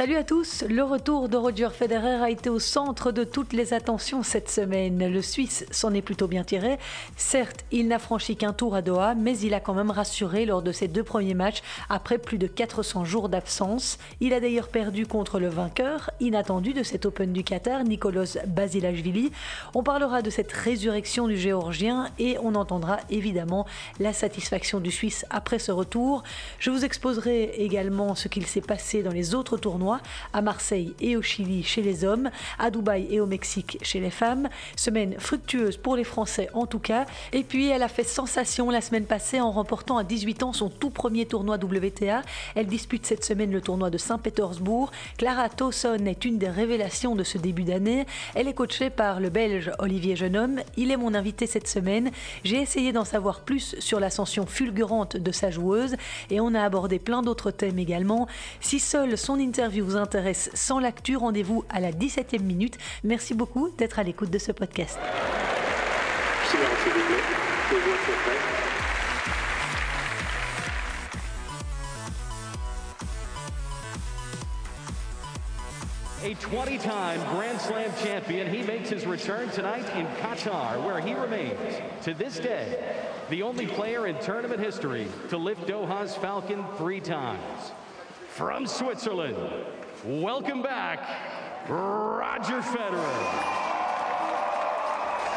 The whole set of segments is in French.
Salut à tous, le retour de Roger Federer a été au centre de toutes les attentions cette semaine. Le Suisse s'en est plutôt bien tiré. Certes, il n'a franchi qu'un tour à Doha, mais il a quand même rassuré lors de ses deux premiers matchs après plus de 400 jours d'absence. Il a d'ailleurs perdu contre le vainqueur inattendu de cet Open du Qatar, Nicolas Basilashvili. On parlera de cette résurrection du Géorgien et on entendra évidemment la satisfaction du Suisse après ce retour. Je vous exposerai également ce qu'il s'est passé dans les autres tournois à Marseille et au Chili chez les hommes, à Dubaï et au Mexique chez les femmes. Semaine fructueuse pour les Français en tout cas. Et puis elle a fait sensation la semaine passée en remportant à 18 ans son tout premier tournoi WTA. Elle dispute cette semaine le tournoi de Saint-Pétersbourg. Clara Towson est une des révélations de ce début d'année. Elle est coachée par le Belge Olivier Jeunhomme. Il est mon invité cette semaine. J'ai essayé d'en savoir plus sur l'ascension fulgurante de sa joueuse et on a abordé plein d'autres thèmes également. Si seul son interview vous intéresse sans l'actu, rendez-vous à la 17e minute. Merci beaucoup d'être à l'écoute de ce podcast. A 20-time Grand Slam champion, he makes his return tonight in Qatar, where he remains, to this day, the only player in tournament history to lift Doha's Falcon three times. From Switzerland, welcome back, Roger Federer.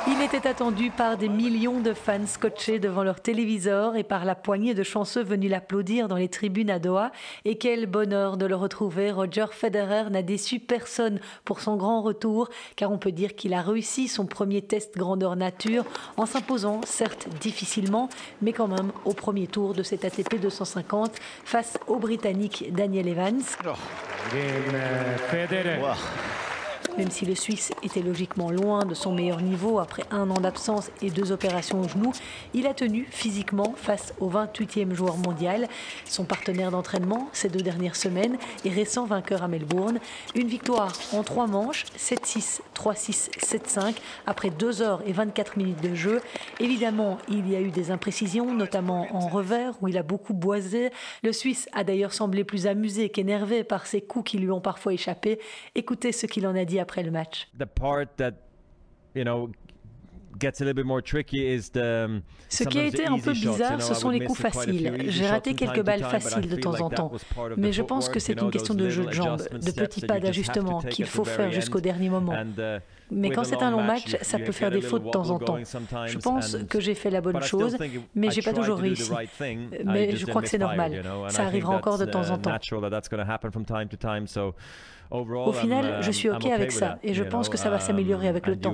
Il était attendu par des millions de fans scotchés devant leur téléviseur et par la poignée de chanceux venus l'applaudir dans les tribunes à Doha. Et quel bonheur de le retrouver. Roger Federer n'a déçu personne pour son grand retour, car on peut dire qu'il a réussi son premier test grandeur nature en s'imposant, certes difficilement, mais quand même au premier tour de cet ATP 250 face au Britannique Daniel Evans. Même si le Suisse était logiquement loin de son meilleur niveau après un an d'absence et deux opérations au genou, il a tenu physiquement face au 28e joueur mondial, son partenaire d'entraînement ces deux dernières semaines et récent vainqueur à Melbourne. Une victoire en trois manches, 7-6, 3-6, 7-5, après 2 heures et 24 minutes de jeu. Évidemment, il y a eu des imprécisions, notamment en revers où il a beaucoup boisé. Le Suisse a d'ailleurs semblé plus amusé qu'énervé par ses coups qui lui ont parfois échappé. Écoutez ce qu'il en a dit après le match. The part that, you know, gets a little bit more tricky is the, Ce qui a été un peu bizarre, ce sont les coups faciles. J'ai raté quelques balles faciles de temps en temps, mais je pense que c'est une question de jeu de jambes, de petits pas d'ajustement qu'il faut faire jusqu'au dernier moment. uh, Mais quand c'est un long match, ça peut faire défaut de temps en temps. Je pense que j'ai fait la bonne chose, mais j'ai pas toujours réussi. Mais je crois que c'est normal. Ça arrivera encore de temps en temps. Au final, je suis OK avec ça et je pense que ça va s'améliorer avec le temps.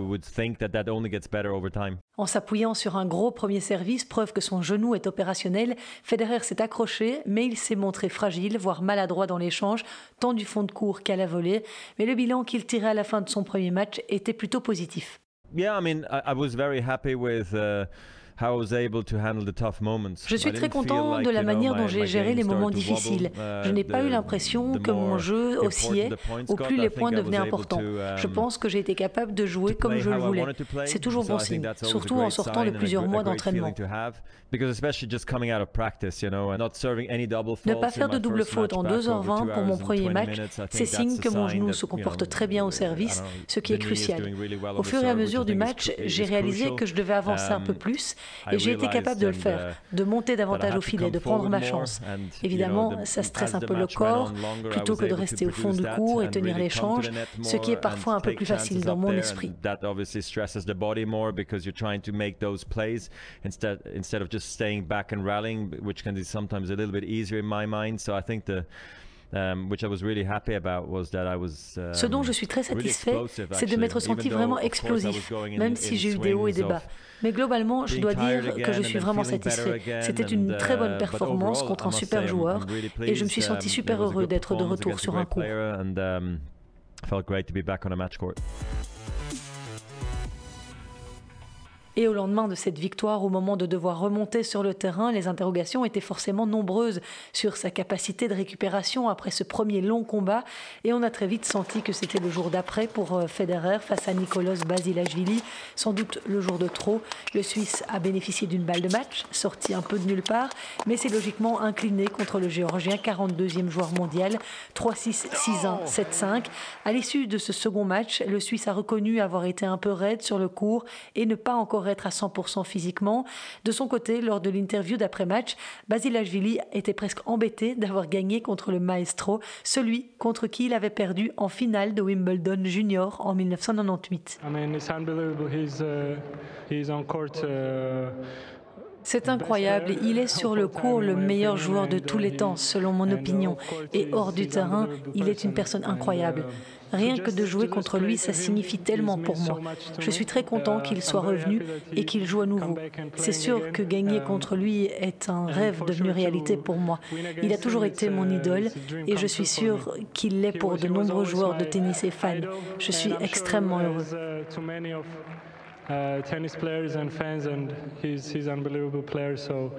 En s'appuyant sur un gros premier service, preuve que son genou est opérationnel, Federer s'est accroché, mais il s'est montré fragile, voire maladroit dans l'échange, tant du fond de cours qu'à la volée. Mais le bilan qu'il tirait à la fin de son premier match était plutôt positif. Yeah, I mean, I, I was very happy with. Uh, Je suis très content de la manière dont j'ai géré les moments difficiles. Uh, Je n'ai pas eu l'impression que mon jeu oscillait au plus les points devenaient importants. Je um, pense que j'ai été capable de jouer comme je le voulais. C'est toujours bon signe, surtout en sortant de plusieurs mois d'entraînement. Ne pas faire de double faute en 2h20 pour mon premier match, c'est signe que mon genou se comporte très bien au service, ce qui est crucial. Au fur et à mesure du match, j'ai réalisé que je devais avancer un peu plus et j'ai été capable de le faire, de monter davantage au filet, de prendre ma chance. Évidemment, ça stresse un peu le corps plutôt que de rester au fond du cours et tenir l'échange, ce qui est parfois un peu plus facile dans mon esprit. instead of just staying back and rallying, which can be sometimes a little bit easier in my mind. So I think the Which I was really happy about was that I was, Ce dont je suis très satisfait, c'est de m'être senti vraiment explosif, même si j'ai eu des hauts et des bas. Mais globalement, je dois dire que je suis vraiment satisfait. C'était une and, très bonne uh, performance contre un super joueur et je me suis senti Um, super heureux d'être de retour sur un court. Et au lendemain de cette victoire, au moment de devoir remonter sur le terrain, les interrogations étaient forcément nombreuses sur sa capacité de récupération après ce premier long combat. Et on a très vite senti que c'était le jour d'après pour euh, Federer face à Nicolas Basilashvili. Sans doute le jour de trop. Le Suisse a bénéficié d'une balle de match, sortie un peu de nulle part, mais c'est logiquement incliné contre le Géorgien, 42e joueur mondial, 3-6, 6-1, 7-5. À l'issue de ce second match, le Suisse a reconnu avoir été un peu raide sur le court et ne pas encore être à 100% physiquement. De son côté, lors de l'interview d'après-match, Basilashvili était presque embêté d'avoir gagné contre le maestro, celui contre qui il avait perdu en finale de Wimbledon Junior en 1998. C'est incroyable. Il est sur le court le meilleur joueur de tous les temps, selon mon opinion. Et hors du terrain, il est une personne incroyable. Rien que de jouer contre lui, ça signifie tellement pour moi. Je suis très content qu'il soit revenu et qu'il joue à nouveau. C'est sûr que gagner contre lui est un rêve devenu réalité pour moi. Il a toujours été mon idole et je suis sûr qu'il l'est pour de nombreux joueurs de tennis et fans. Je suis extrêmement heureux. Uh, tennis players and fans, and he's, he's unbelievable player. So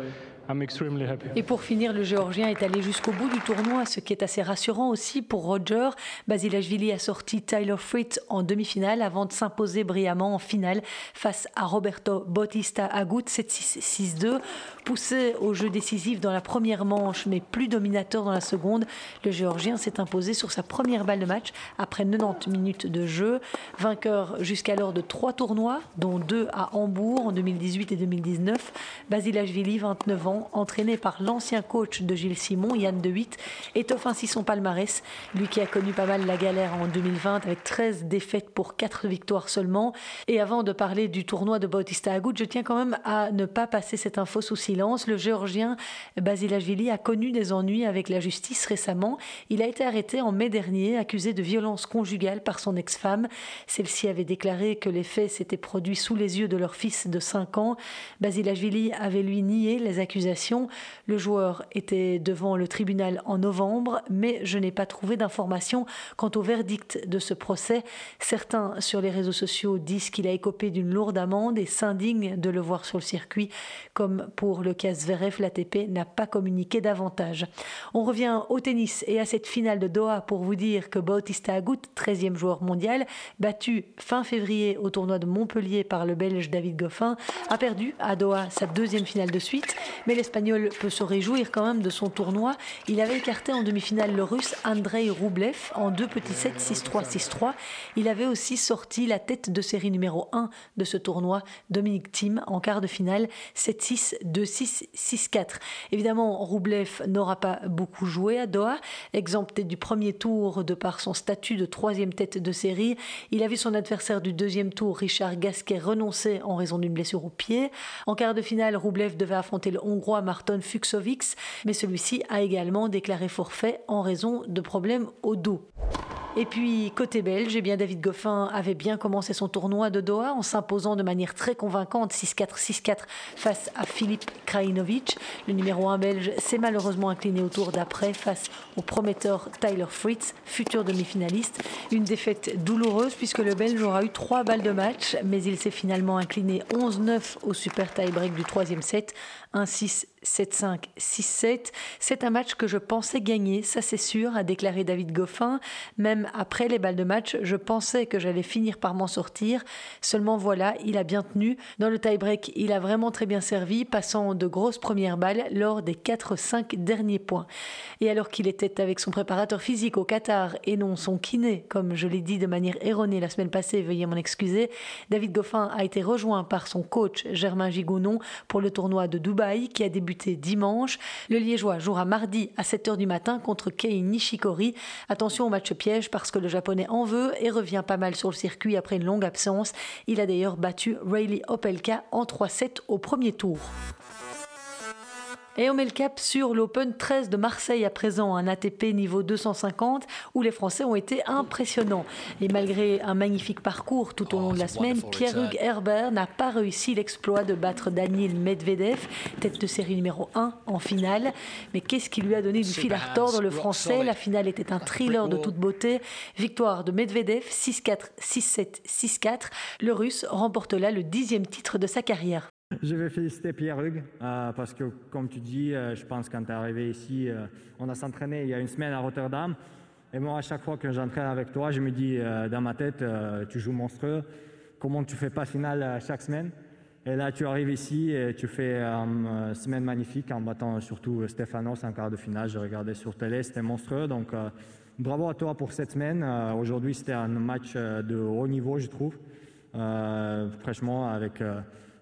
et pour finir, le Géorgien est allé jusqu'au bout du tournoi, ce qui est assez rassurant aussi pour Roger. Basilashvili a sorti Tyler Fritz en demi-finale avant de s'imposer brillamment en finale face à Roberto Bautista Agut 7-6-6-2. Poussé au jeu décisif dans la première manche, mais plus dominateur dans la seconde, le Géorgien s'est imposé sur sa première balle de match après 90 minutes de jeu. Vainqueur jusqu'alors de trois tournois, dont deux à Hambourg en 2018 et 2019. Basilashvili, 29 ans, entraîné par l'ancien coach de Gilles Simon, Yann De Witt, étoffe ainsi son palmarès. Lui qui a connu pas mal la galère en 2020 avec 13 défaites pour 4 victoires seulement. Et avant de parler du tournoi de Bautista Agut, je tiens quand même à ne pas passer cette info sous silence. Le géorgien Basilashvili a connu des ennuis avec la justice récemment. Il a été arrêté en mai dernier, accusé de violence conjugale par son ex-femme. Celle-ci avait déclaré que les faits s'étaient produits sous les yeux de leur fils de 5 ans. Basilashvili avait lui nié les accusations le joueur était devant le tribunal en novembre, mais je n'ai pas trouvé d'informations quant au verdict de ce procès. Certains sur les réseaux sociaux disent qu'il a écopé d'une lourde amende et s'indignent de le voir sur le circuit, comme pour le cas Zverev, l'ATP n'a pas communiqué davantage. On revient au tennis et à cette finale de Doha pour vous dire que Bautista Agut, 13e joueur mondial, battu fin février au tournoi de Montpellier par le Belge David Goffin, a perdu à Doha sa deuxième finale de suite, l'Espagnol peut se réjouir quand même de son tournoi. Il avait écarté en demi-finale le Russe Andrei Roublev en deux petits sets 6-3, 6-3. Il avait aussi sorti la tête de série numéro 1 de ce tournoi, Dominique Thiem, en quart de finale 7-6, 2-6, 6-4. Évidemment, Roublev n'aura pas beaucoup joué à Doha, exempté du premier tour de par son statut de troisième tête de série. Il a vu son adversaire du deuxième tour, Richard Gasquet, renoncer en raison d'une blessure au pied. En quart de finale, Roublev devait affronter le Hongrois à Marton Fuxovics, mais celui-ci a également déclaré forfait en raison de problèmes au dos. Et puis, côté belge, eh bien, David Goffin avait bien commencé son tournoi de Doha en s'imposant de manière très convaincante 6-4, 6-4 face à Philippe Krajinovic. Le numéro 1 belge s'est malheureusement incliné au tour d'après face au prometteur Tyler Fritz, futur demi-finaliste. Une défaite douloureuse puisque le belge aura eu trois balles de match, mais il s'est finalement incliné 11-9 au super tie-break du troisième set. 1-6, 7-5, 6-7. C'est un match que je pensais gagner, ça c'est sûr, a déclaré David Goffin. Même après les balles de match, je pensais que j'allais finir par m'en sortir. Seulement voilà, il a bien tenu. Dans le tie-break, il a vraiment très bien servi, passant de grosses premières balles lors des 4-5 derniers points. Et alors qu'il était avec son préparateur physique au Qatar et non son kiné, comme je l'ai dit de manière erronée la semaine passée, veuillez m'en excuser, David Goffin a été rejoint par son coach Germain Gigounon pour le tournoi de Dubaï qui a débuté dimanche. Le Liégeois jouera mardi à 7h du matin contre Kei Nishikori. Attention au match piège parce que le japonais en veut et revient pas mal sur le circuit après une longue absence. Il a d'ailleurs battu Rayleigh Opelka en 3-7 au premier tour. Et on met le cap sur l'Open 13 de Marseille à présent, un ATP niveau 250 où les Français ont été impressionnants. Et malgré un magnifique parcours tout au long de la semaine, Pierre-Hugues Herbert n'a pas réussi l'exploit de battre Daniel Medvedev, tête de série numéro 1 en finale. Mais qu'est-ce qui lui a donné du fil à retordre le Français? La finale était un thriller de toute beauté. Victoire de Medvedev 6-4, 6-7, 6-4. Le Russe remporte là le dixième titre de sa carrière. Je vais féliciter Pierre Hugues euh, parce que, comme tu dis, euh, je pense quand tu es arrivé ici, euh, on a s'entraîné il y a une semaine à Rotterdam. Et moi, à chaque fois que j'entraîne avec toi, je me dis dans ma tête, tu joues monstrueux. Comment tu fais pas finale chaque semaine? Et là, tu arrives ici et tu fais une semaine magnifique en battant surtout Stefanos en quart de finale. J'ai regardé sur télé, c'était monstrueux. Donc, bravo à toi pour cette semaine. Aujourd'hui, c'était un match de haut niveau, je trouve. franchement, avec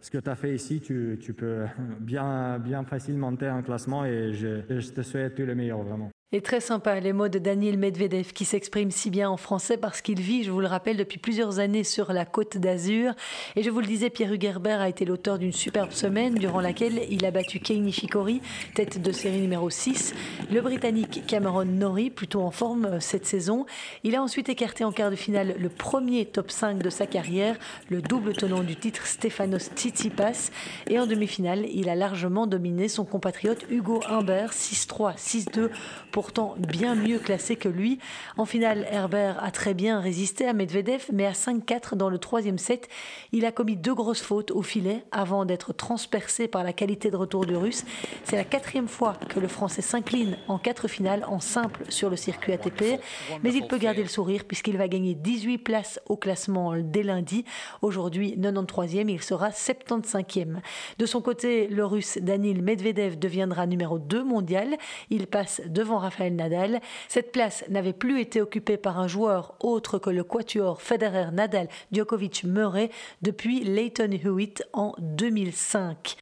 ce que tu as fait ici, tu, peux bien, bien facilement monter un classement et je, je te souhaite tout le meilleur vraiment. Et très sympa les mots de Daniel Medvedev qui s'exprime si bien en français parce qu'il vit, je vous le rappelle, depuis plusieurs années sur la côte d'Azur. Et je vous le disais, Pierre Hugerbert a été l'auteur d'une superbe semaine durant laquelle il a battu Kei Nishikori, tête de série numéro 6, le Britannique Cameron Norrie, plutôt en forme euh, cette saison. Il a ensuite écarté en quart de finale le premier top 5 de sa carrière, le double tenant du titre Stefanos Tsitsipas. Et en demi-finale, il a largement dominé son compatriote Hugo Humbert 6-3, 6-2 pourtant bien mieux classé que lui. En finale, Herbert a très bien résisté à Medvedev, mais à 5-4 dans le troisième set, il a commis deux grosses fautes au filet avant d'être transpercé par la qualité de retour du Russe. C'est la quatrième fois que le Français s'incline en quatre finales en simple sur le circuit ATP, mais il peut garder le sourire puisqu'il va gagner 18 places au classement dès lundi. Aujourd'hui, 93e, il sera 75e. De son côté, le Russe Danil Medvedev deviendra numéro 2 mondial. Il passe devant Rafael Nadal. Cette place n'avait plus été occupée par un joueur autre que le quatuor Federer, Nadal, Djokovic, Murray depuis Leighton Hewitt en 2005.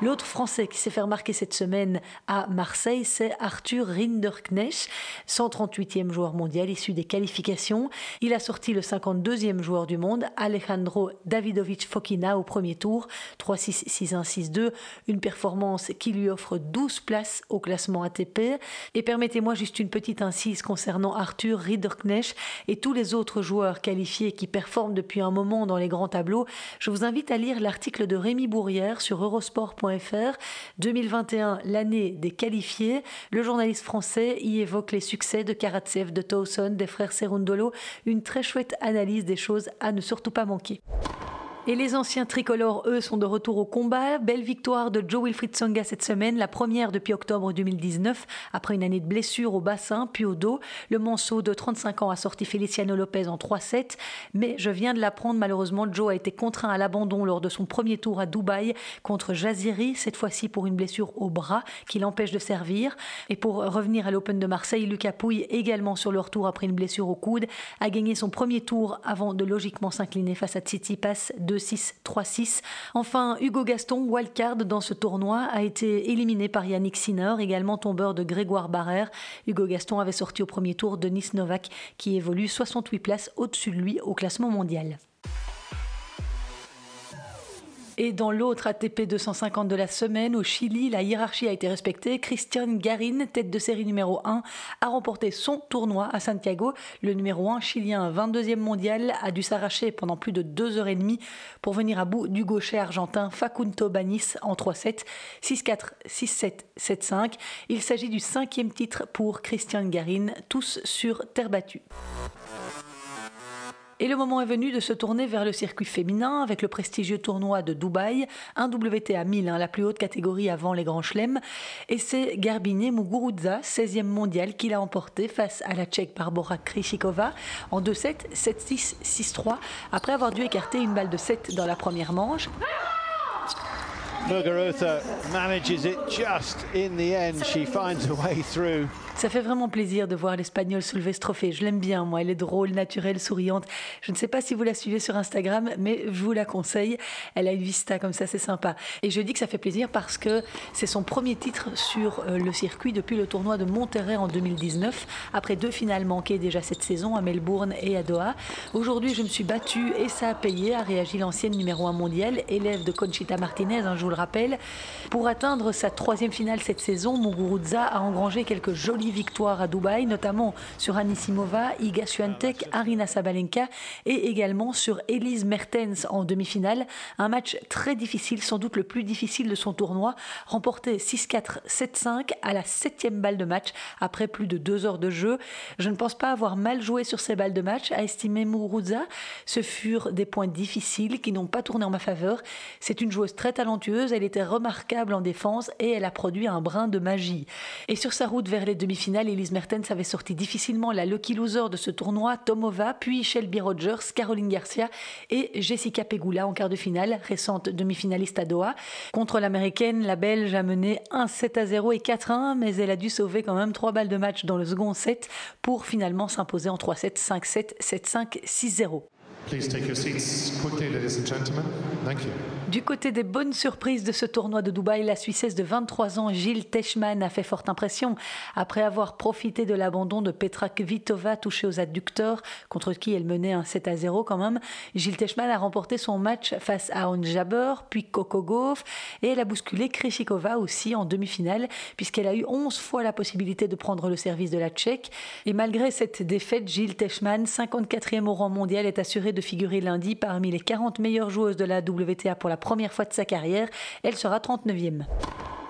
L'autre Français qui s'est fait remarquer cette semaine à Marseille, c'est Arthur Rinderknecht, 138e joueur mondial issu des qualifications. Il a sorti le 52e joueur du monde, Alejandro Davidovich Fokina, au premier tour, 3-6, 6-1, 6-2, une performance qui lui offre 12 places au classement ATP. Et permettez-moi juste une petite incise concernant Arthur Rinderknecht et tous les autres joueurs qualifiés qui performent depuis un moment dans les grands tableaux. Je vous invite à lire l'article de Rémi Bourrière sur eurosport.fr 2021, l'année des qualifiés. Le journaliste français y évoque les succès de Karatsev, de Towson, des frères Serundolo. Une très chouette analyse des choses à ne surtout pas manquer. Et les anciens tricolores, eux, sont de retour au combat. Belle victoire de Joe Wilfried Songa cette semaine, la première depuis octobre 2019, après une année de blessures au bassin puis au dos. Le Manceau de 35 ans a sorti Feliciano Lopez en 3-7. Mais je viens de l'apprendre, malheureusement, Joe a été contraint à l'abandon lors de son premier tour à Dubaï contre Jaziri, cette fois-ci pour une blessure au bras qui l'empêche de servir. Et pour revenir à l'Open de Marseille, Lucas Pouille, également sur le retour après une blessure au coude, a gagné son premier tour avant de logiquement s'incliner face à Tsitsipas 2 6-3-6. Enfin, Hugo Gaston, wildcard dans ce tournoi, a été éliminé par Yannick Sinner, également tombeur de Grégoire Barrère. Hugo Gaston avait sorti au premier tour Denis Novak, qui évolue 68 places au-dessus de lui au classement mondial. Et dans l'autre ATP 250 de la semaine, au Chili, la hiérarchie a été respectée. Christian Garin, tête de série numéro 1, a remporté son tournoi à Santiago. Le numéro 1 chilien, 22e mondial, a dû s'arracher pendant plus de deux heures et demie pour venir à bout du gaucher argentin Facundo Banis en 3-7, 6-4, 6-7, 7-5. Il s'agit du cinquième titre pour Christian Garin, tous sur terre battue. Et le moment est venu de se tourner vers le circuit féminin avec le prestigieux tournoi de Dubaï, un WTA 1000, hein, la plus haute catégorie avant les grands chelems. Et c'est Garbine Muguruza, 16e mondial, qui l'a emporté face à la Tchèque Barbara Krishikova en 2-7, 7-6, 6-3, après avoir dû écarter une balle de 7 dans la première manche. Muguruza. Ça fait vraiment plaisir de voir l'Espagnol soulever ce trophée. Je l'aime bien, moi. Elle est drôle, naturelle, souriante. Je ne sais pas si vous la suivez sur Instagram, mais je vous la conseille. Elle a une vista comme ça, c'est sympa. Et je dis que ça fait plaisir parce que c'est son premier titre sur euh, le circuit depuis le tournoi de Monterrey en 2019, après deux finales manquées déjà cette saison à Melbourne et à Doha. Aujourd'hui, je me suis battue et ça a payé, a réagi l'ancienne numéro 1 mondiale, élève de Conchita Martinez, hein, je vous le rappelle. Pour atteindre sa troisième finale cette saison, Muguruza a engrangé quelques jolies victoires à Dubaï, notamment sur Anisimova, Iga Swiatek, Arina Sabalenka et également sur Elise Mertens en demi-finale. Un match très difficile, sans doute le plus difficile de son tournoi, remporté 6-4, 7-5 à la septième balle de match après plus de deux heures de jeu. Je ne pense pas avoir mal joué sur ces balles de match, a estimé Muguruza. Ce furent des points difficiles qui n'ont pas tourné en ma faveur. C'est une joueuse très talentueuse, elle était remarquable en défense et elle a produit un brin de magie. Et sur sa route vers les demi finale Elise Mertens avait sorti difficilement la lucky loser de ce tournoi, Tomova, puis Shelby Rogers, Caroline Garcia et Jessica Pegula en quart de finale, récente demi-finaliste à Doha. Contre l'américaine, la Belge a mené 1-7 à 0 et 4-1, mais elle a dû sauver quand même 3 balles de match dans le second set pour finalement s'imposer en 3-7, 5-7, 7-5, 6-0. Please take your seats quickly, ladies and gentlemen. Thank you. Du côté des bonnes surprises de ce tournoi de Dubaï, la Suissesse de 23 ans, Gilles Teschmann, a fait forte impression. Après avoir profité de l'abandon de Petra Kvitova touchée aux adducteurs, contre qui elle menait un 7 à 0 quand même, Gilles Teschmann a remporté son match face à Onjaber, puis Coco et elle a bousculé Krishikova aussi en demi-finale, puisqu'elle a eu 11 fois la possibilité de prendre le service de la Tchèque. Et malgré cette défaite, Gilles Teschmann, 54e au rang mondial, est assuré de figurer lundi parmi les 40 meilleures joueuses de la WTA pour la première fois de sa carrière. Elle sera 39e.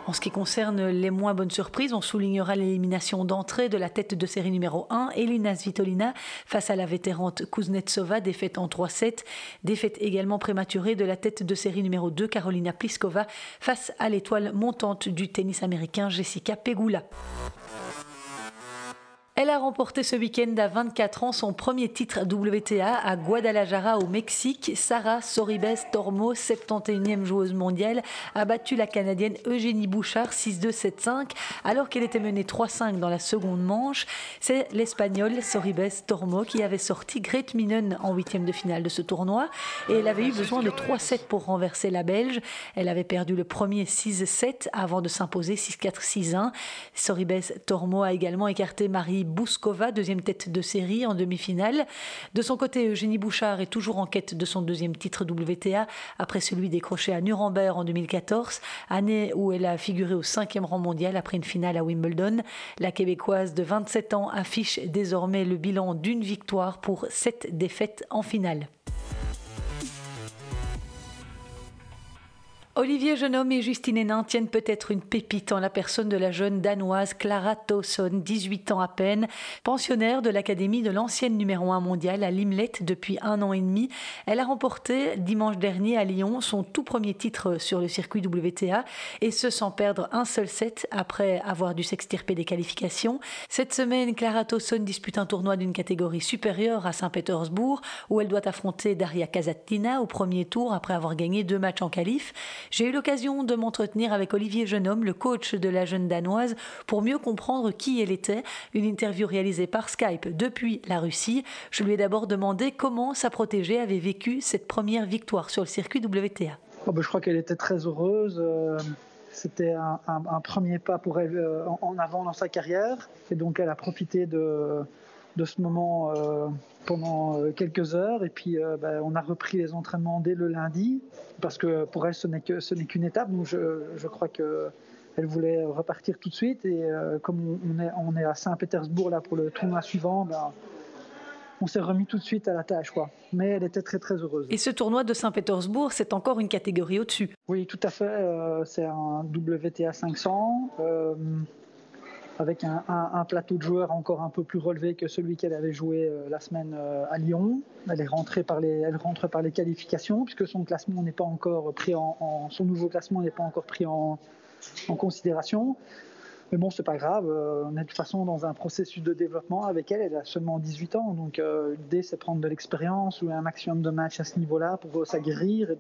En ce qui concerne les moins bonnes surprises, on soulignera l'élimination d'entrée de la tête de série numéro 1, Elina Svitolina, face à la vétérante Kuznetsova, défaite en 3-7. Défaite également prématurée de la tête de série numéro 2, Carolina Pliskova, face à l'étoile montante du tennis américain Jessica Pegula. Elle a remporté ce week-end à 24 ans son premier titre WTA à Guadalajara au Mexique. Sarah Soribes Tormo, 71e joueuse mondiale, a battu la Canadienne Eugénie Bouchard 6-2-7-5 alors qu'elle était menée 3-5 dans la seconde manche. C'est l'Espagnole Soribes Tormo qui avait sorti Grete Minen en huitième de finale de ce tournoi et elle avait eu besoin de 3-7 pour renverser la Belge. Elle avait perdu le premier 6-7 avant de s'imposer 6-4-6-1. Soribes Tormo a également écarté Marie Bouskova, deuxième tête de série en demi-finale. De son côté, Eugénie Bouchard est toujours en quête de son deuxième titre WTA après celui décroché à Nuremberg en 2014, année où elle a figuré au cinquième rang mondial après une finale à Wimbledon. La Québécoise de 27 ans affiche désormais le bilan d'une victoire pour sept défaites en finale. Olivier Genome et Justine Hénin tiennent peut-être une pépite en la personne de la jeune danoise Clara Towson, 18 ans à peine, pensionnaire de l'Académie de l'ancienne numéro 1 mondiale à Limlet depuis un an et demi. Elle a remporté dimanche dernier à Lyon son tout premier titre sur le circuit WTA et ce sans perdre un seul set après avoir dû s'extirper des qualifications. Cette semaine, Clara Towson dispute un tournoi d'une catégorie supérieure à Saint-Pétersbourg où elle doit affronter Daria Kazatina au premier tour après avoir gagné deux matchs en qualif. J'ai eu l'occasion de m'entretenir avec Olivier Jeunhomme, le coach de la jeune danoise, pour mieux comprendre qui elle était. Une interview réalisée par Skype depuis la Russie. Je lui ai d'abord demandé comment sa protégée avait vécu cette première victoire sur le circuit WTA. Oh ben, je crois qu'elle était très heureuse. Euh, c'était un, premier pas pour elle euh, en avant dans sa carrière. Et donc elle a profité de, de ce moment euh, pendant euh, quelques heures et puis euh, ben, on a repris les entraînements dès le lundi parce que pour elle ce n'est que ce n'est qu'une étape donc je, je crois que elle voulait repartir tout de suite et comme on est, on est à Saint-Pétersbourg là pour le tournoi suivant ben, on s'est remis tout de suite à la tâche, quoi. Mais elle était très très heureuse. Et ce tournoi de Saint-Pétersbourg, c'est encore une catégorie au-dessus. Oui, tout à fait. c'est un WTA 500 avec un, plateau de joueurs encore un peu plus relevé que celui qu'elle avait joué euh, la semaine euh, à Lyon. Elle est rentrée par les, rentre par les qualifications puisque son classement n'est pas encore pris en, son nouveau classement n'est pas encore pris en, considération. Mais bon, c'est pas grave. Euh, on est de toute façon dans un processus de développement avec elle. Elle a seulement 18 ans, donc l'idée c'est prendre de l'expérience ou un maximum de matchs à ce niveau-là pour s'aguerrir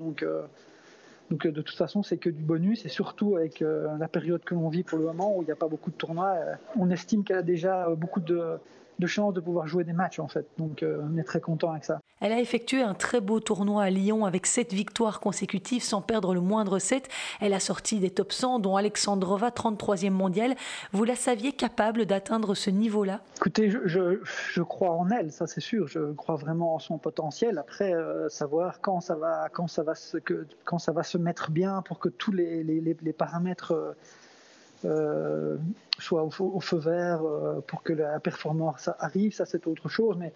Donc de toute façon, c'est que du bonus et surtout avec la période que l'on vit pour le moment où il n'y a pas beaucoup de tournois, on estime qu'elle a déjà beaucoup de, de chance de pouvoir jouer des matchs en fait. Donc euh, on est très content avec ça. Elle a effectué un très beau tournoi à Lyon avec sept victoires consécutives sans perdre le moindre set. Elle a sorti des top 100 dont Alexandrova 33e mondiale. Vous la saviez capable d'atteindre ce niveau-là? Écoutez, je, crois en elle, ça c'est sûr. Je crois vraiment en son potentiel. Après, euh, savoir quand ça va, quand ça va se, que, quand ça va se mettre bien pour que tous les, les, les paramètres euh, euh, soit au, feu vert euh, pour que la performance arrive, ça c'est autre chose. Mais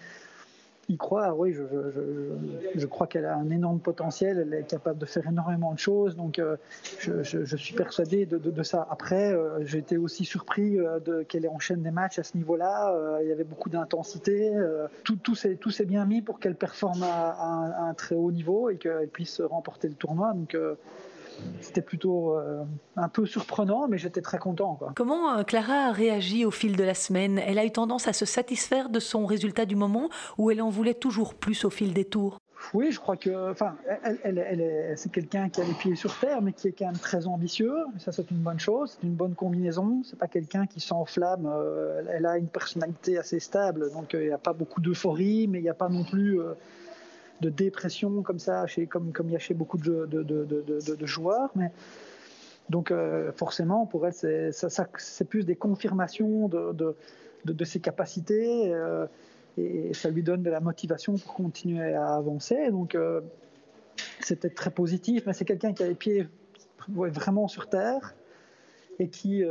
il croit, oui, je, crois qu'elle a un énorme potentiel, elle est capable de faire énormément de choses, donc euh, je, suis persuadé de, ça. Après, j'ai été aussi surpris qu'elle enchaîne des matchs à ce niveau-là, il y avait beaucoup d'intensité, tout, s'est, bien mis pour qu'elle performe à, un très haut niveau et qu'elle puisse remporter le tournoi. C'était plutôt euh, un peu surprenant, mais j'étais très content. Comment euh, Clara a réagi au fil de la semaine? Elle a eu tendance à se satisfaire de son résultat du moment ou elle en voulait toujours plus au fil des tours? Oui, je crois que, enfin, elle, elle, c'est quelqu'un qui a les pieds sur terre, mais qui est quand même très ambitieux. Ça, c'est une bonne chose, c'est une bonne combinaison. C'est pas quelqu'un qui s'enflamme. Euh, elle a une personnalité assez stable, donc il n'y a pas beaucoup d'euphorie, mais il n'y a pas non plus de dépression comme ça, chez, comme, comme il y a chez beaucoup de, de, de, joueurs. Mais, donc euh, forcément, pour elle, c'est, ça, c'est plus des confirmations de, ses capacités euh, et ça lui donne de la motivation pour continuer à avancer. Donc euh, c'était très positif, mais c'est quelqu'un qui a les pieds vraiment sur terre et qui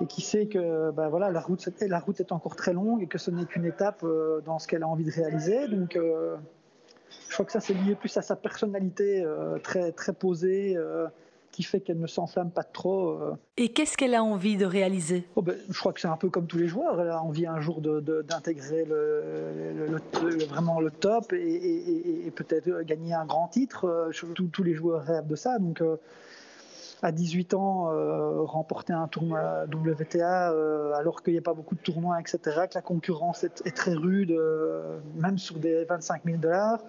et qui sait que ben voilà, la, route, la route est encore très longue et que ce n'est qu'une étape euh, dans ce qu'elle a envie de réaliser. Donc, euh, je crois que ça, c'est lié plus à sa personnalité euh, très, très posée qui fait qu'elle ne s'enflamme pas trop. Et qu'est-ce qu'elle a envie de réaliser? Oh ben, Je crois que c'est un peu comme tous les joueurs. Elle a envie un jour d'intégrer le, vraiment le top et, et, peut-être gagner un grand titre. Tous, tous les joueurs rêvent de ça. Donc, à 18 ans euh, remporter un tournoi WTA euh, alors qu'il n'y a pas beaucoup de tournois, etc., que la concurrence est, très rude, euh, même sur des 25 000 dollars.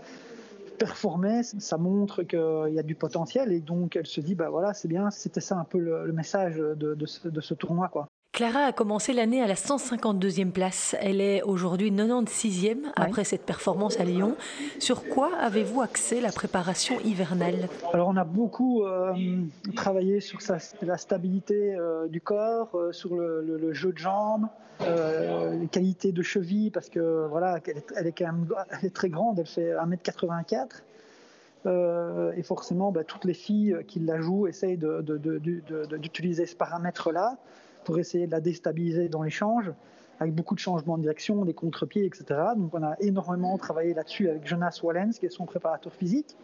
Performer, ça montre qu'il y a du potentiel et donc elle se dit, bah voilà, c'est bien, c'était ça un peu le, message de, ce, de ce tournoi. Quoi. Clara a commencé l'année à la 152e place. Elle est aujourd'hui 96e après cette performance à Lyon. Sur quoi avez-vous axé la préparation hivernale? Alors on a beaucoup euh, travaillé sur la stabilité euh, du corps, euh, sur le, jeu de jambes, les qualités de cheville parce que voilà, elle est, quand même elle est très grande, elle fait 1m84. et forcément, bah, toutes les filles qui la jouent essayent d'utiliser ce paramètre-là pour essayer de la déstabiliser dans l'échange, avec beaucoup de changements de direction, des contre-pieds, etc. Donc on a énormément travaillé là-dessus avec Jonas Wallens, qui est son préparateur physique.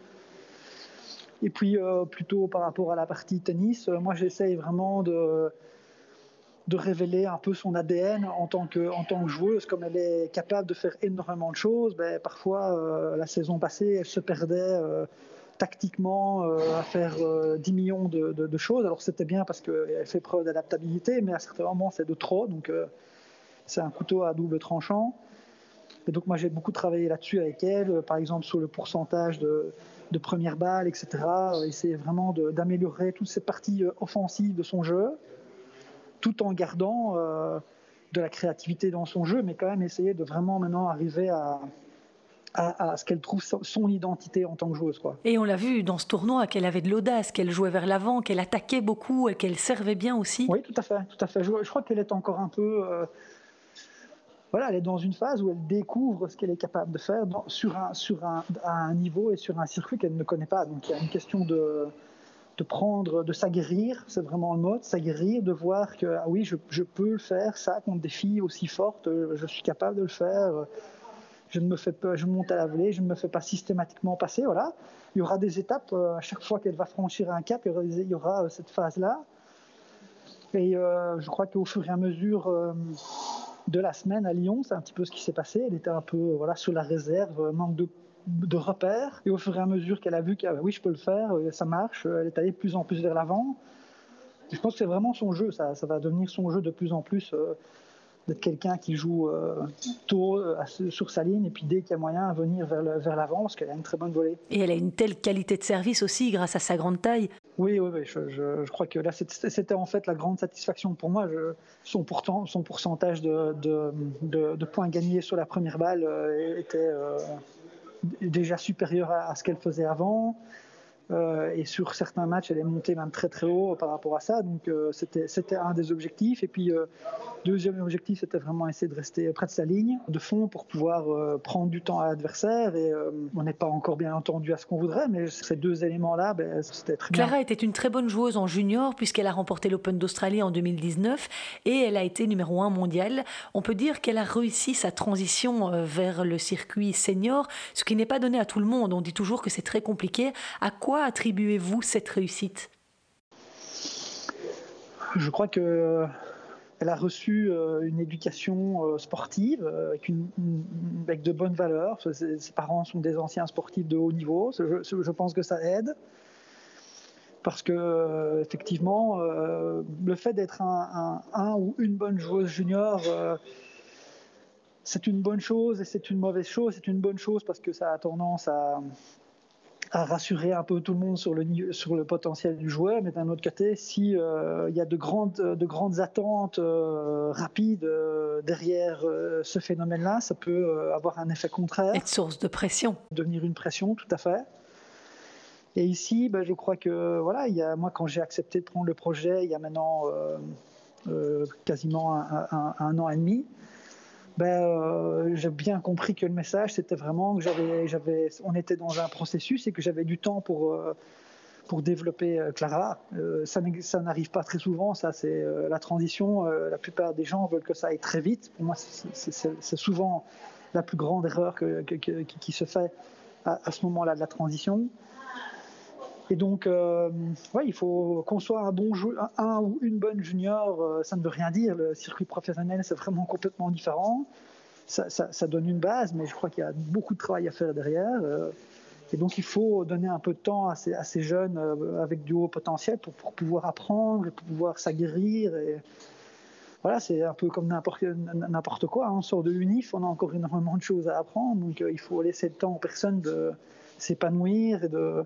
Et puis euh, plutôt par rapport à la partie tennis, euh, moi j'essaye vraiment de, de révéler un peu son ADN en tant, que, en tant que joueuse, comme elle est capable de faire énormément de choses. Ben, parfois, euh, la saison passée, elle se perdait tactiquement euh, à faire 10 euh, millions de, choses. Alors c'était bien parce qu'elle fait preuve d'adaptabilité, mais à certains moments c'est de trop, donc euh, c'est un couteau à double tranchant. Et donc moi j'ai beaucoup travaillé là-dessus avec elle, par exemple sur le pourcentage de, de première balle, etc. Essayer vraiment d'améliorer toutes ces parties offensives de son jeu, tout en gardant de la créativité dans son jeu, mais quand même essayer de vraiment maintenant arriver à, à, ce qu'elle trouve son identité en tant que joueuse. Quoi. Et on l'a vu dans ce tournoi qu'elle avait de l'audace, qu'elle jouait vers l'avant, qu'elle attaquait beaucoup et qu'elle servait bien aussi. Oui, tout à fait. Tout à fait. Je, crois qu'elle est encore un peu. Euh, voilà, elle est dans une phase où elle découvre ce qu'elle est capable de faire sur, un, sur un, un, niveau et sur un circuit qu'elle ne connaît pas. Donc il y a une question de, de prendre, de s'aguerrir, c'est vraiment le mot, de s'aguerrir, de voir que ah oui, je, je, peux le faire, ça contre des filles aussi fortes, je suis capable de le faire je ne me fais pas, je monte à la volée, je ne me fais pas systématiquement passer. Voilà. Il y aura des étapes euh, à chaque fois qu'elle va franchir un cap, il y aura, euh, cette phase-là. Et euh, je crois qu'au fur et à mesure de la semaine à Lyon, c'est un petit peu ce qui s'est passé. Elle était un peu voilà, sur la réserve, manque de, repères. Et au fur et à mesure qu'elle a vu que oui, je peux le faire, ça marche, elle est allée de plus en plus vers l'avant. Je pense que c'est vraiment son jeu, ça va devenir son jeu de plus en plus d'être quelqu'un qui joue tôt sur sa ligne et puis dès qu'il y a moyen à venir vers, vers l'avant parce qu'elle a une très bonne volée. Et elle a une telle qualité de service aussi grâce à sa grande taille. Oui, oui, oui je, je, crois que là c'était en fait la grande satisfaction pour moi. Je, son, pourtant, son pourcentage de, de, de, points gagnés sur la première balle était déjà supérieure à, ce qu'elle faisait avant. Euh, et sur certains matchs, elle est montée même très très haut par rapport à ça. Donc euh, c'était un des objectifs. Et puis euh, deuxième objectif, c'était vraiment essayer de rester près de sa ligne de fond pour pouvoir prendre du temps à l'adversaire. Et on n'est pas encore bien entendu à ce qu'on voudrait, mais ces deux éléments-là, ben, c'était très Clara bien. était une très bonne joueuse en junior puisqu'elle a remporté l'Open d'Australie en 2019 et elle a été numéro un mondial. On peut dire qu'elle a réussi sa transition vers le circuit senior, ce qui n'est pas donné à tout le monde. On dit toujours que c'est très compliqué. À quoi attribuez-vous cette réussite? Je crois que elle a reçu euh, une éducation euh, sportive euh, avec, une, avec de bonnes valeurs. Ses, parents sont des anciens sportifs de haut niveau. Je, pense que ça aide. Parce que, effectivement, le fait d'être un, un, ou une bonne joueuse junior, c'est une bonne chose et c'est une mauvaise chose. C'est une bonne chose parce que ça a tendance à, à rassurer un peu tout le monde sur le, sur le potentiel du joueur, mais d'un autre côté, s'il euh, il y a de grandes, de grandes attentes euh, rapides euh, derrière ce phénomène-là, ça peut avoir un effet contraire. Être source de pression. Devenir une pression, tout à fait. Et ici, ben, je crois que, voilà, il y a, moi, quand j'ai accepté de prendre le projet, il y a maintenant quasiment un, un, an et demi, ben, euh, j'ai bien compris que le message, c'était vraiment que j'avais, on était dans un processus et que j'avais du temps pour, euh, pour développer euh, Clara. ça n'arrive pas très souvent, ça, c'est la transition. la plupart des gens veulent que ça aille très vite. Pour moi, c'est, souvent la plus grande erreur que, qui se fait à, à ce moment-là de la transition. Et donc, ouais, il faut qu'on soit un bon un ou une bonne junior, ça ne veut rien dire. Le circuit professionnel, c'est vraiment complètement différent. Ça, donne une base, mais je crois qu'il y a beaucoup de travail à faire derrière. et donc, il faut donner un peu de temps à ces, jeunes avec du haut potentiel pour, pouvoir apprendre, pour pouvoir s'aguerrir. Voilà, c'est un peu comme n'importe quoi. Hein. On sort de l'UNIF, on a encore énormément de choses à apprendre. Donc, il faut laisser le temps aux personnes de s'épanouir et de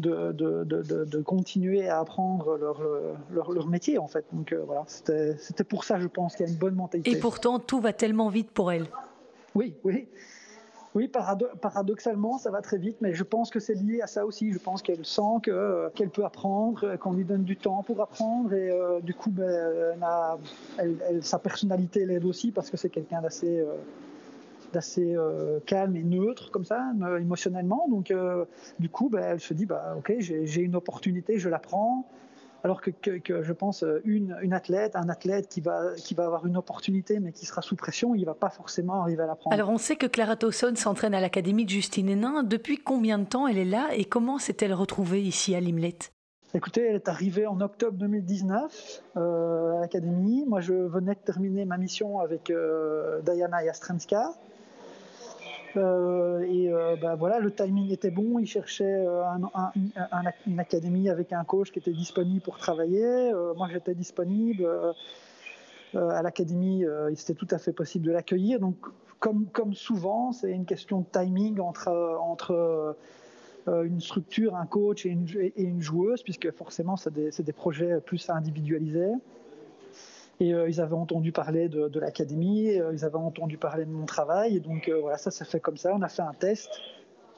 de, de, de, de, continuer à apprendre leur, leur, leur, métier en fait. Donc euh, voilà, c'était pour ça je pense qu'il y a une bonne mentalité. Et pourtant tout va tellement vite pour elle. Oui, oui. Oui, paradoxalement, ça va très vite, mais je pense que c'est lié à ça aussi. Je pense qu'elle sent que, qu'elle peut apprendre, qu'on lui donne du temps pour apprendre, et euh, du coup, ben, elle elle, sa personnalité l'aide aussi parce que c'est quelqu'un d'assez euh, d'assez euh, calme et neutre comme ça, euh, émotionnellement. Donc, euh, du coup, bah, elle se dit, bah, ok, j'ai une opportunité, je la prends. Alors que, que, je pense une, une, athlète, un athlète qui va, qui va avoir une opportunité mais qui sera sous pression, il va pas forcément arriver à la prendre. Alors on sait que Clara Towson s'entraîne à l'académie de Justine Hénin. Depuis combien de temps elle est là et comment s'est-elle retrouvée ici à Limlet Écoutez, elle est arrivée en octobre 2019 à l'académie. Moi, je venais de terminer ma mission avec Diana Jastrenska. Euh, et euh, bah, voilà, le timing était bon. Il cherchait euh, une académie avec un coach qui était disponible pour travailler. moi, j'étais disponible. à l'académie, c'était tout à fait possible de l'accueillir. Donc, comme, souvent, c'est une question de timing entre, entre une structure, un coach et une, et une joueuse, puisque forcément, c'est des, des, projets plus individualisés. Et euh, ils avaient entendu parler de, l'académie, euh, ils avaient entendu parler de mon travail. Et donc euh, voilà, ça s'est fait comme ça. On a fait un test.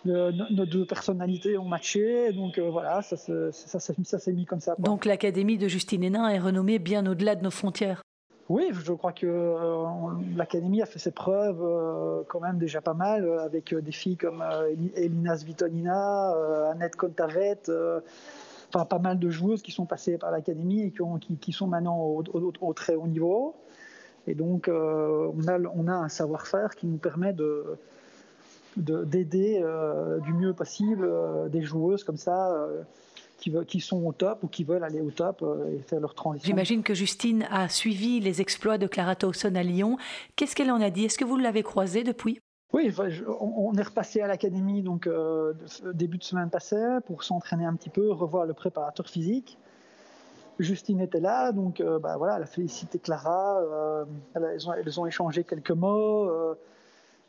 nos deux personnalités ont matché. Donc voilà, ça, ça, ça s'est mis comme ça. Donc l'académie de Justine Hénin est renommée bien au-delà de nos frontières. Oui, je crois que l'académie a fait ses preuves quand même déjà pas mal avec des filles comme Elina Svitonina, Annette Contavet enfin, pas mal de joueuses qui sont passées par l'académie et qui, ont, qui, sont maintenant au, très haut niveau. Et donc, euh, on, a, un savoir-faire qui nous permet de d'aider euh, du mieux possible euh, des joueuses comme ça qui, qui, sont au top ou qui veulent aller au top et faire leur transition. J'imagine que Justine a suivi les exploits de Clara Towson à Lyon. Qu'est-ce qu'elle en a dit? Est-ce que vous l'avez croisée depuis? Oui, on est repassé à l'académie donc euh, début de semaine passée pour s'entraîner un petit peu, revoir le préparateur physique. Justine était là, donc euh, bah, voilà, elle a félicité Clara, euh, elles, ont, échangé quelques mots.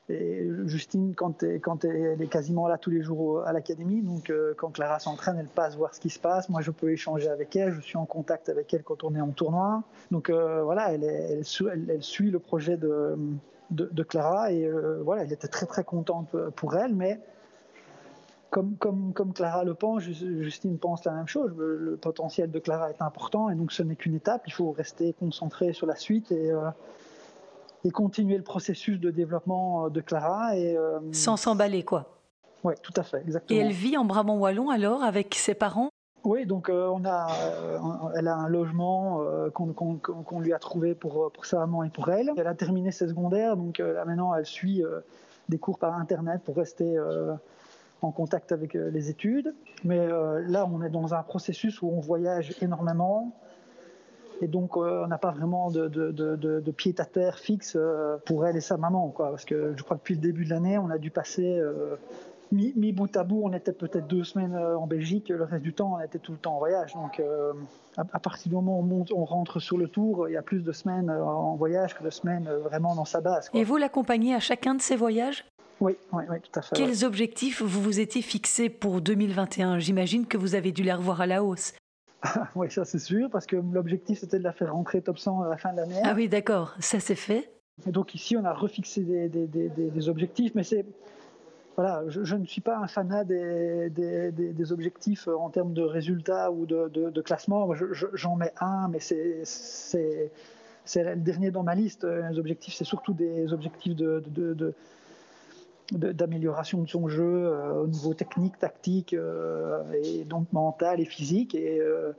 Et Justine, quand, quand elle est quasiment là tous les jours à l'académie, donc quand Clara s'entraîne, elle passe voir ce qui se passe. Moi, je peux échanger avec elle, je suis en contact avec elle quand on est en tournoi. Donc voilà, elle, suit le projet de, de, de Clara et voilà, elle était très très contente pour elle, mais comme, comme, comme, Clara le pense, Justine pense la même chose. Le, potentiel de Clara est important et donc ce n'est qu'une étape. Il faut rester concentré sur la suite et, euh, et continuer le processus de développement euh, de Clara. Et, euh, Sans s'emballer, quoi. Oui, tout à fait, exactement. Et elle vit en Brabant-Wallon alors avec ses parents? Oui, donc on a, elle a un logement qu'on lui a trouvé pour, sa maman et pour elle. Elle a terminé ses secondaires, donc là maintenant elle suit des cours par Internet pour rester en contact avec euh, les études. Mais euh, là, on est dans un processus où on voyage énormément. Et donc, euh, on n'a pas vraiment de, de, pied à terre fixe pour elle et sa maman. Parce que je crois que depuis le début de l'année, on a dû passer mi, bout à bout, on était peut-être deux semaines en Belgique, le reste du temps, on était tout le temps en voyage. Donc, à, partir du moment où on, monte, on rentre sur le tour, il y a plus de semaines en voyage que de semaines vraiment dans sa base. Et vous l'accompagnez à chacun de ces voyages? Oui, oui, oui, tout à fait. Quels objectifs vous vous étiez fixés pour 2021 J'imagine que vous avez dû les revoir à la hausse. oui, ça c'est sûr, parce que l'objectif c'était de la faire rentrer top 100 à la fin de l'année. Ah oui, d'accord, ça c'est fait. Et donc ici, on a refixé des, des, des, des objectifs, mais c'est voilà, je, ne suis pas un fanat des, objectifs en termes de résultats ou de, de, classement. J'en mets un, mais c'est le dernier dans ma liste. Les objectifs, c'est surtout des objectifs de, d'amélioration de, son jeu euh, au niveau technique, tactique, euh, et donc mental et physique. Et euh,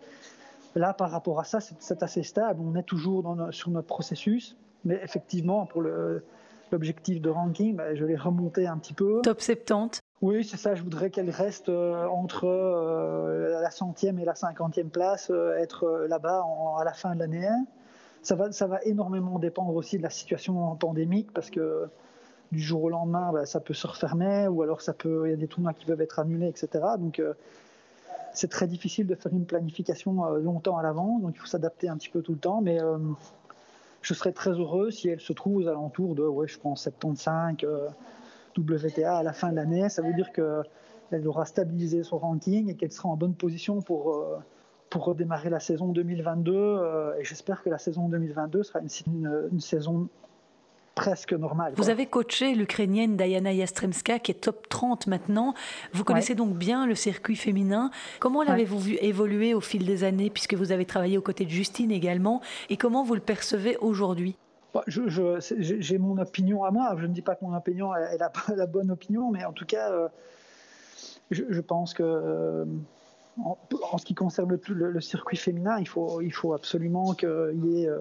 là, par rapport à ça, c'est assez stable. On est toujours sur notre processus. Mais effectivement, pour l'objectif de ranking, bah, je l'ai remonté un petit peu. Top 70 Oui, c'est ça. Je voudrais qu'elle reste entre la centième et la cinquantième place, être là-bas à la fin de l'année. Ça va, ça va énormément dépendre aussi de la situation pandémique parce que du jour au lendemain, bah, ça peut se refermer, ou alors ça peut, il y a des tournois qui peuvent être annulés, etc. Donc euh, c'est très difficile de faire une planification euh, longtemps à l'avance, donc il faut s'adapter un petit peu tout le temps. Mais euh, je serais très heureux si elle se trouve aux alentours de, ouais, je pense 75 WTA à la fin de l'année. Ça veut dire qu'elle aura stabilisé son ranking et qu'elle sera en bonne position pour pour redémarrer la saison 2022. et j'espère que la saison 2022 sera une saison presque normal. Vous avez coaché l'Ukrainienne Diana Yastremska qui est top 30 maintenant. Vous connaissez donc bien le circuit féminin. Comment l'avez-vous vu évoluer au fil des années puisque vous avez travaillé aux côtés de Justine également? Et comment vous le percevez aujourd'hui? Bah, J'ai mon opinion à moi. Je ne dis pas que mon opinion est la, la bonne opinion, mais en tout cas, euh, je, pense que... Euh, en, ce qui concerne le, circuit féminin, il faut, il faut absolument qu'il y ait euh,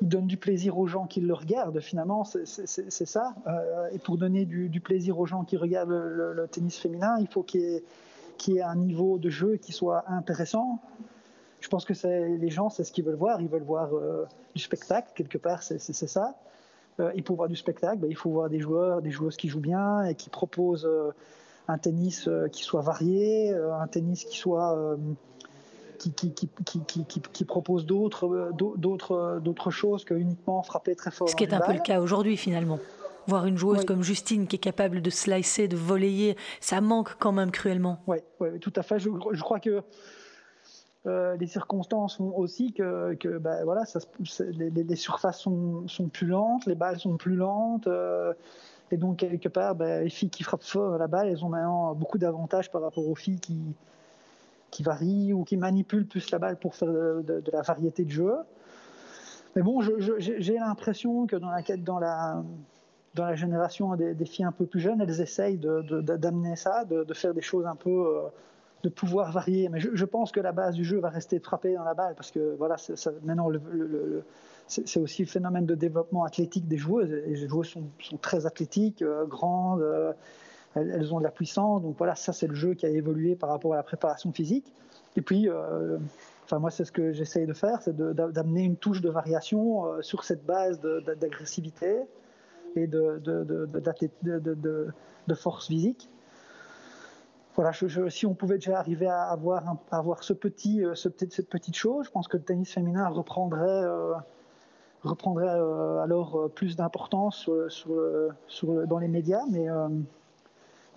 il donne du plaisir aux gens qui le regardent, finalement, c'est ça. Euh, et pour donner du, plaisir aux gens qui regardent le, tennis féminin, il faut qu'il y, ait un niveau de jeu qui soit intéressant. Je pense que les gens, c'est ce qu'ils veulent voir. Ils veulent voir euh, du spectacle, quelque part, c'est ça. Euh, et pour voir du spectacle, ben, il faut voir des joueurs, des joueuses qui jouent bien et qui proposent un tennis qui soit varié, un tennis qui soit qui, qui, qui, qui propose d'autres, euh, euh, d'autres choses que uniquement frapper très fort. Ce qui est un peu le cas aujourd'hui finalement. Voir une joueuse comme Justine qui est capable de slicer, de voler, ça manque quand même cruellement. Oui, tout à fait. Je, je crois que euh, les circonstances font aussi que, que ben, voilà, ça, les, les, surfaces sont, sont, plus lentes, les balles sont plus lentes. et donc, quelque part, ben, les filles qui frappent fort la balle, elles ont maintenant beaucoup d'avantages par rapport aux filles qui, qui varie ou qui manipule plus la balle pour faire de, la variété de jeu. Mais bon, j'ai l'impression que dans la, dans la, dans la génération des, filles un peu plus jeunes, elles essayent d'amener ça, de, faire des choses un peu, euh, de pouvoir varier. Mais je, pense que la base du jeu va rester de frapper dans la balle parce que voilà, maintenant c'est aussi le phénomène de développement athlétique des joueuses. Et les joueuses sont, sont très athlétiques, euh, grandes. Euh, elles, ont de la puissance. Donc voilà, ça c'est le jeu qui a évolué par rapport à la préparation physique. Et puis, euh, enfin moi c'est ce que j'essaye de faire, c'est d'amener une touche de variation euh, sur cette base d'agressivité et de, de, force physique. voilà, si on pouvait déjà arriver à avoir, avoir ce petit, ce, cette petite chose, je pense que le tennis féminin reprendrait, reprendrait alors plus d'importance dans les médias. Mais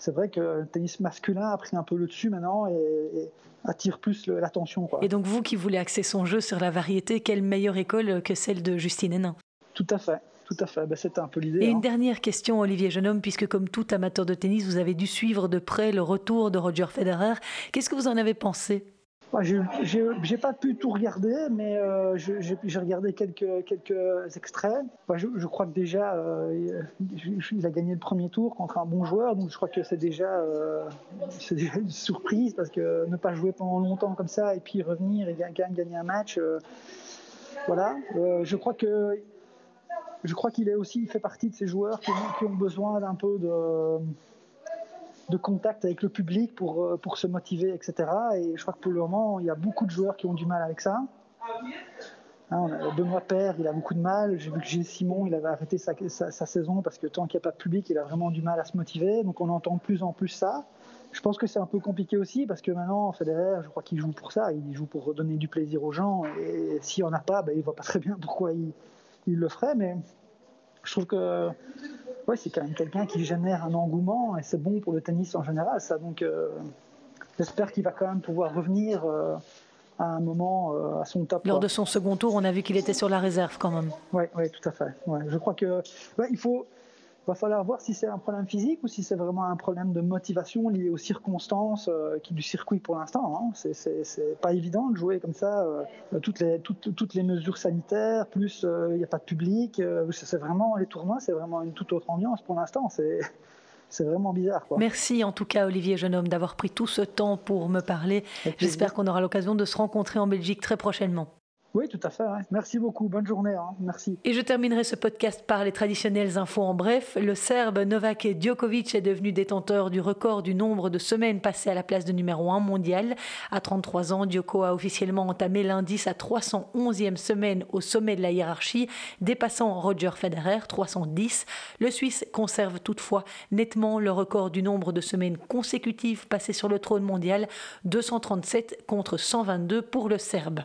c'est vrai que le tennis masculin a pris un peu le dessus maintenant et, attire plus l'attention. Et donc vous qui voulez axer son jeu sur la variété, quelle meilleure école que celle de Justine Hénin? Tout à fait. Tout à fait, ben, c'était un peu l'idée. Et une hein. dernière question, Olivier Jeune-Homme, puisque comme tout amateur de tennis, vous avez dû suivre de près le retour de Roger Federer. Qu'est-ce que vous en avez pensé? Bah, j'ai pas pu tout regarder, mais euh, j'ai regardé quelques, quelques extraits. Je, crois que déjà, euh, il a gagné le premier tour contre un bon joueur, donc je crois que c'est déjà, euh, une surprise parce que ne pas jouer pendant longtemps comme ça et puis revenir et gagner, un match, voilà. je crois je crois qu'il est aussi, fait partie de ces joueurs qui ont besoin d'un peu de de contact avec le public pour, euh, pour se motiver, etc. Et je crois que pour le moment, il y a beaucoup de joueurs qui ont du mal avec ça. Hein, Benoît Père, il a beaucoup de mal. J'ai vu que Gilles Simon, il avait arrêté sa, sa, saison parce que tant qu'il n'y a pas de public, il a vraiment du mal à se motiver. Donc on entend de plus en plus ça. Je pense que c'est un peu compliqué aussi parce que maintenant, Federer, je crois qu'il joue pour ça. Il joue pour donner du plaisir aux gens. Et s'il n'y en a pas, ben, il ne voit pas très bien pourquoi il, il le ferait. Mais je trouve que ouais, c'est quand même quelqu'un qui génère un engouement et c'est bon pour le tennis en général. Ça. Donc, euh, j'espère qu'il va quand même pouvoir revenir euh, à un moment euh, à son top. Lors de son second tour, on a vu qu'il était sur la réserve quand même. Oui, ouais, tout à fait. Ouais. Je crois que il faut va falloir voir si c'est un problème physique ou si c'est vraiment un problème de motivation lié aux circonstances euh, qui du circuit pour l'instant. Hein. C'est pas évident de jouer comme ça, euh, toutes, les, toutes, toutes, les mesures sanitaires, plus euh, il n'y a pas de public. c'est vraiment les tournois, c'est vraiment une toute autre ambiance pour l'instant. C'est c'est vraiment bizarre. Quoi. Merci en tout cas Olivier Jeune-Homme d'avoir pris tout ce temps pour me parler. J'espère qu'on aura l'occasion de se rencontrer en Belgique très prochainement. Oui, tout à fait. Merci beaucoup. Bonne journée. Hein. Merci. Et je terminerai ce podcast par les traditionnelles infos en bref. Le Serbe Novak Djokovic est devenu détenteur du record du nombre de semaines passées à la place de numéro 1 mondial. À 33 ans, Djoko a officiellement entamé lundi sa 311e semaine au sommet de la hiérarchie, dépassant Roger Federer, 310. Le Suisse conserve toutefois nettement le record du nombre de semaines consécutives passées sur le trône mondial, 237 contre 122 pour le Serbe.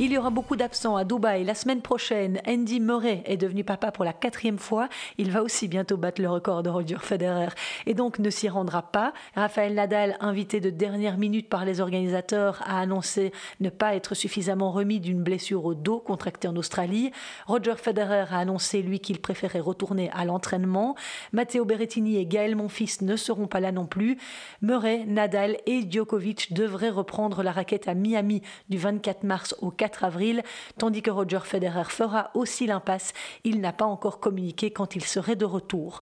Il y aura beaucoup d'absents à Dubaï la semaine prochaine. Andy Murray est devenu papa pour la quatrième fois. Il va aussi bientôt battre le record de Roger Federer et donc ne s'y rendra pas. Raphaël Nadal, invité de dernière minute par les organisateurs, a annoncé ne pas être suffisamment remis d'une blessure au dos contractée en Australie. Roger Federer a annoncé lui qu'il préférait retourner à l'entraînement. Matteo Berrettini et Gaël Monfils ne seront pas là non plus. Murray, Nadal et Djokovic devraient reprendre la raquette à Miami du 24 mars au 4 tandis que Roger Federer fera aussi l'impasse. Il n'a pas encore communiqué quand il serait de retour.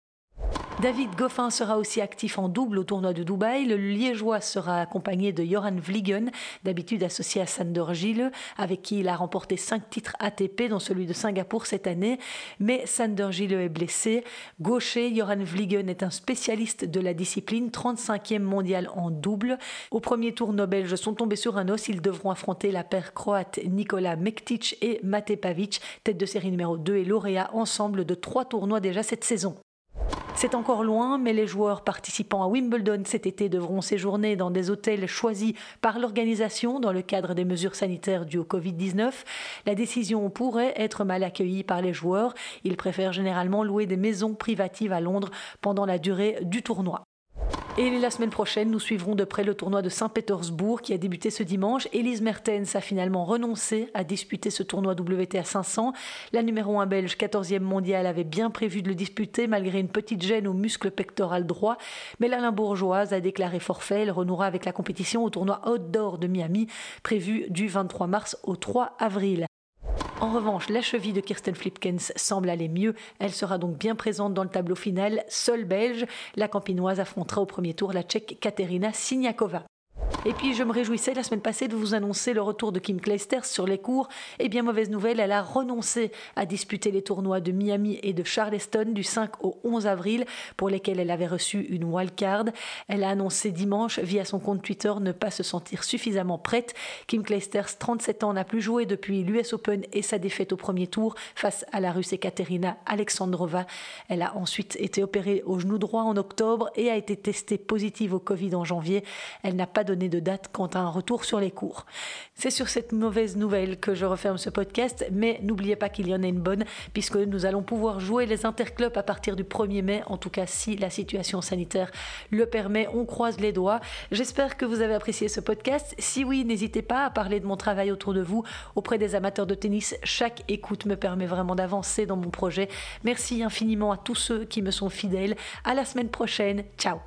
David Goffin sera aussi actif en double au tournoi de Dubaï. Le Liégeois sera accompagné de Joran Vliegen, d'habitude associé à Sander Gille, avec qui il a remporté cinq titres ATP, dont celui de Singapour cette année. Mais Sander Gille est blessé. Gaucher, Joran Vliegen est un spécialiste de la discipline, 35e mondial en double. Au premier tour, nos Belges sont tombés sur un os. Ils devront affronter la paire croate Nikola Mektic et Mate Pavic, tête de série numéro 2 et lauréat ensemble de trois tournois déjà cette saison. C'est encore loin, mais les joueurs participant à Wimbledon cet été devront séjourner dans des hôtels choisis par l'organisation dans le cadre des mesures sanitaires dues au Covid-19. La décision pourrait être mal accueillie par les joueurs. Ils préfèrent généralement louer des maisons privatives à Londres pendant la durée du tournoi. Et la semaine prochaine, nous suivrons de près le tournoi de Saint-Pétersbourg qui a débuté ce dimanche. Elise Mertens a finalement renoncé à disputer ce tournoi WTA 500. La numéro 1 belge, 14e mondiale, avait bien prévu de le disputer malgré une petite gêne au muscle pectoral droit. Mais la Limbourgeoise a déclaré forfait. Elle renouera avec la compétition au tournoi Outdoor de Miami, prévu du 23 mars au 3 avril. En revanche, la cheville de Kirsten Flipkens semble aller mieux. Elle sera donc bien présente dans le tableau final. Seule belge, la campinoise affrontera au premier tour la tchèque Katerina Siniakova. Et puis je me réjouissais la semaine passée de vous annoncer le retour de Kim Clijsters sur les cours. Et bien mauvaise nouvelle, elle a renoncé à disputer les tournois de Miami et de Charleston du 5 au 11 avril pour lesquels elle avait reçu une wildcard. Elle a annoncé dimanche via son compte Twitter ne pas se sentir suffisamment prête. Kim Clijsters, 37 ans, n'a plus joué depuis l'US Open et sa défaite au premier tour face à la Russe Ekaterina Alexandrova. Elle a ensuite été opérée au genou droit en octobre et a été testée positive au Covid en janvier. Elle n'a pas donné de date quant à un retour sur les cours. C'est sur cette mauvaise nouvelle que je referme ce podcast, mais n'oubliez pas qu'il y en a une bonne, puisque nous allons pouvoir jouer les interclubs à partir du 1er mai, en tout cas si la situation sanitaire le permet. On croise les doigts. J'espère que vous avez apprécié ce podcast. Si oui, n'hésitez pas à parler de mon travail autour de vous auprès des amateurs de tennis. Chaque écoute me permet vraiment d'avancer dans mon projet. Merci infiniment à tous ceux qui me sont fidèles. À la semaine prochaine. Ciao